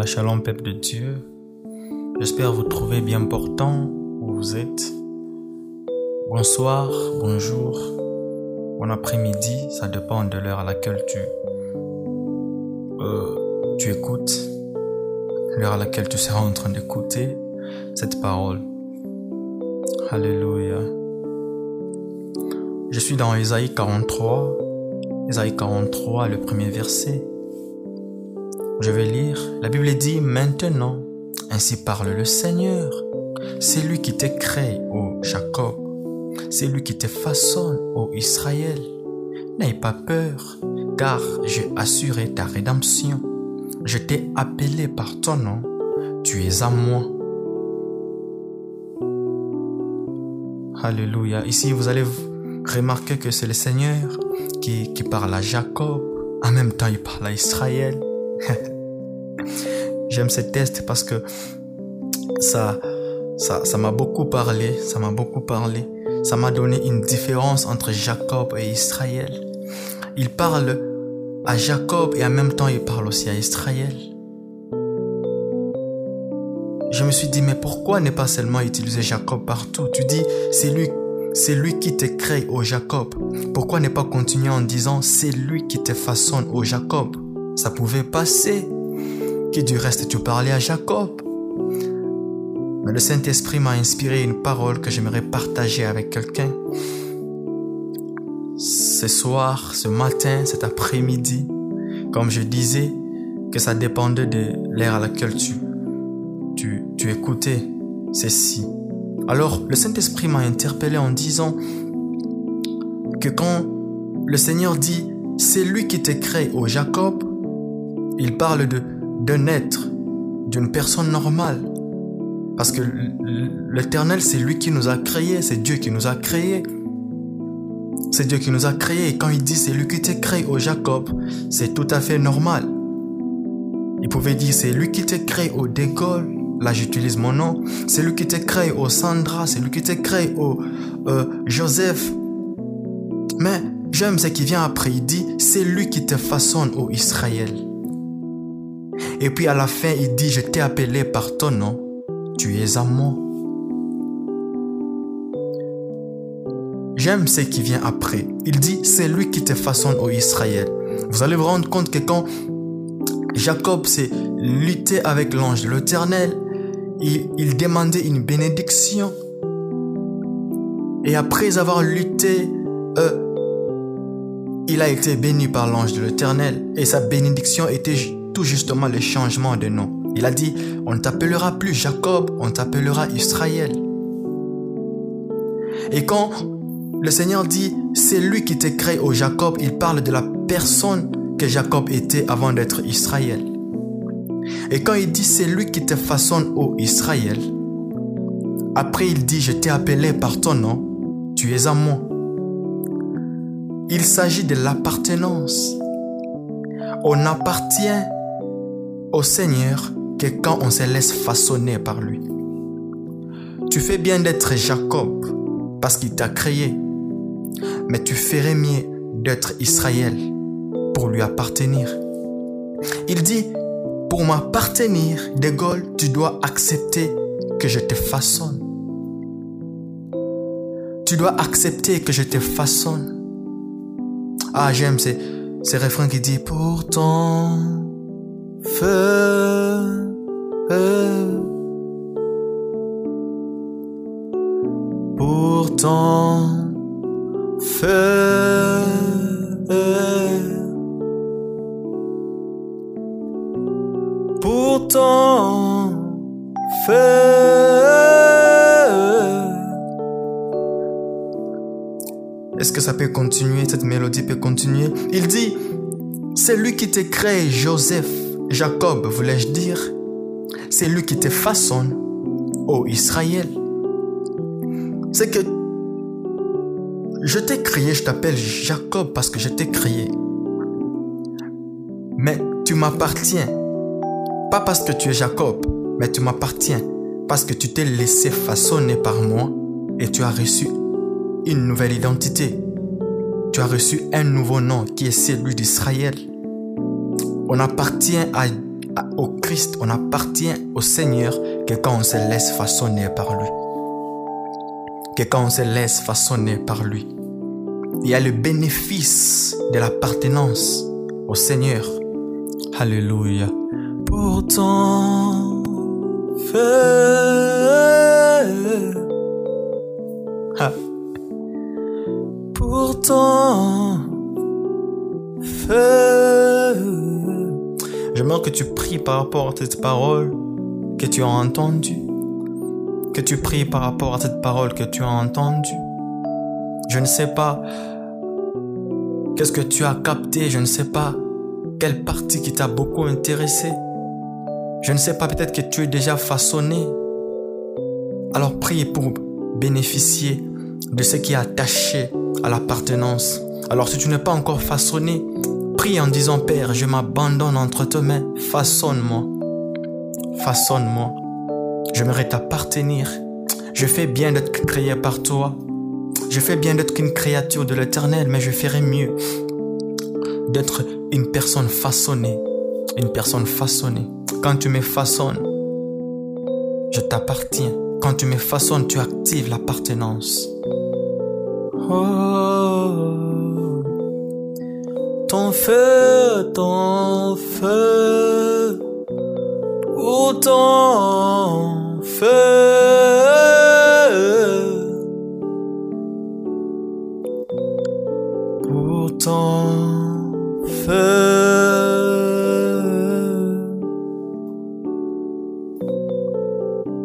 Alléluia, shalom peuple de Dieu. J'espère vous trouver bien portant où vous êtes. Bonsoir, bonjour, bon après-midi, ça dépend de l'heure à laquelle tu, euh, tu écoutes, l'heure à laquelle tu seras en train d'écouter cette parole. Alléluia. Je suis dans Isaïe 43, Isaïe 43, le premier verset. Je vais lire. La Bible dit maintenant, ainsi parle le Seigneur. C'est lui qui te crée, ô Jacob. C'est lui qui te façonne, ô Israël. N'aie pas peur, car j'ai assuré ta rédemption. Je t'ai appelé par ton nom. Tu es à moi. Alléluia. Ici, vous allez remarquer que c'est le Seigneur qui, qui parle à Jacob. En même temps, il parle à Israël. J'aime ce test parce que ça, ça, ça m'a beaucoup parlé, ça m'a beaucoup parlé. Ça m'a donné une différence entre Jacob et Israël. Il parle à Jacob et en même temps il parle aussi à Israël. Je me suis dit, mais pourquoi ne pas seulement utiliser Jacob partout? Tu dis, c'est lui, c'est lui qui te crée, au Jacob. Pourquoi ne pas continuer en disant, c'est lui qui te façonne, au Jacob? Ça pouvait passer qui du reste tu parlais à Jacob? Mais le Saint-Esprit m'a inspiré une parole que j'aimerais partager avec quelqu'un. Ce soir, ce matin, cet après-midi, comme je disais, que ça dépendait de l'ère à laquelle tu, tu, tu écoutais ceci. Alors, le Saint-Esprit m'a interpellé en disant que quand le Seigneur dit, c'est lui qui te crée au Jacob, il parle de d'un être, d'une personne normale. Parce que l'éternel, c'est lui qui nous a créés, c'est Dieu qui nous a créés. C'est Dieu qui nous a créés. Et quand il dit c'est lui qui t'a créé au Jacob, c'est tout à fait normal. Il pouvait dire c'est lui qui t'a créé au De Là, j'utilise mon nom. C'est lui qui t'a créé au Sandra. C'est lui qui t'a créé au euh, Joseph. Mais j'aime ce qui vient après. Il dit c'est lui qui te façonne au Israël. Et puis à la fin, il dit, je t'ai appelé par ton nom, tu es à. J'aime ce qui vient après. Il dit, c'est lui qui te façonne au Israël. Vous allez vous rendre compte que quand Jacob s'est lutté avec l'ange de l'Éternel, il, il demandait une bénédiction. Et après avoir lutté, euh, il a été béni par l'ange de l'Éternel. Et sa bénédiction était tout justement le changement de nom. Il a dit, on ne t'appellera plus Jacob, on t'appellera Israël. Et quand le Seigneur dit, c'est lui qui te crée au Jacob, il parle de la personne que Jacob était avant d'être Israël. Et quand il dit, c'est lui qui te façonne au Israël, après il dit, je t'ai appelé par ton nom, tu es à moi. Il s'agit de l'appartenance. On appartient au Seigneur que quand on se laisse façonner par lui. Tu fais bien d'être Jacob parce qu'il t'a créé, mais tu ferais mieux d'être Israël pour lui appartenir. Il dit, pour m'appartenir, de Gaulle, tu dois accepter que je te façonne. Tu dois accepter que je te façonne. Ah, j'aime ces, ces refrains qui dit pourtant feu. Pourtant, feu. Pourtant, feu. Est-ce que ça peut continuer, cette mélodie peut continuer? Il dit, c'est lui qui te crée, Joseph. Jacob, voulais-je dire, c'est lui qui te façonne, ô Israël. C'est que je t'ai créé, je t'appelle Jacob parce que je t'ai créé. Mais tu m'appartiens. Pas parce que tu es Jacob, mais tu m'appartiens parce que tu t'es laissé façonner par moi et tu as reçu une nouvelle identité. Tu as reçu un nouveau nom qui est celui d'Israël. On appartient au Christ, on appartient au Seigneur que quand on se laisse façonner par lui. Que quand on se laisse façonner par lui. Il y a le bénéfice de l'appartenance au Seigneur. Alléluia. Pourtant. Que tu pries par rapport à cette parole que tu as entendue. Que tu pries par rapport à cette parole que tu as entendue. Je ne sais pas qu'est-ce que tu as capté, je ne sais pas quelle partie qui t'a beaucoup intéressé. Je ne sais pas, peut-être que tu es déjà façonné. Alors prie pour bénéficier de ce qui est attaché à l'appartenance. Alors si tu n'es pas encore façonné, prie en disant Père, je m'abandonne entre tes mains, façonne-moi. Façonne-moi. J'aimerais t'appartenir. Je fais bien d'être créé par toi. Je fais bien d'être qu'une créature de l'éternel, mais je ferais mieux d'être une personne façonnée. Une personne façonnée. Quand tu me façonnes, je t'appartiens. Quand tu me façonnes, tu actives l'appartenance. Oh, ton feu, ton feu, ou ton feu? Pour ton feu?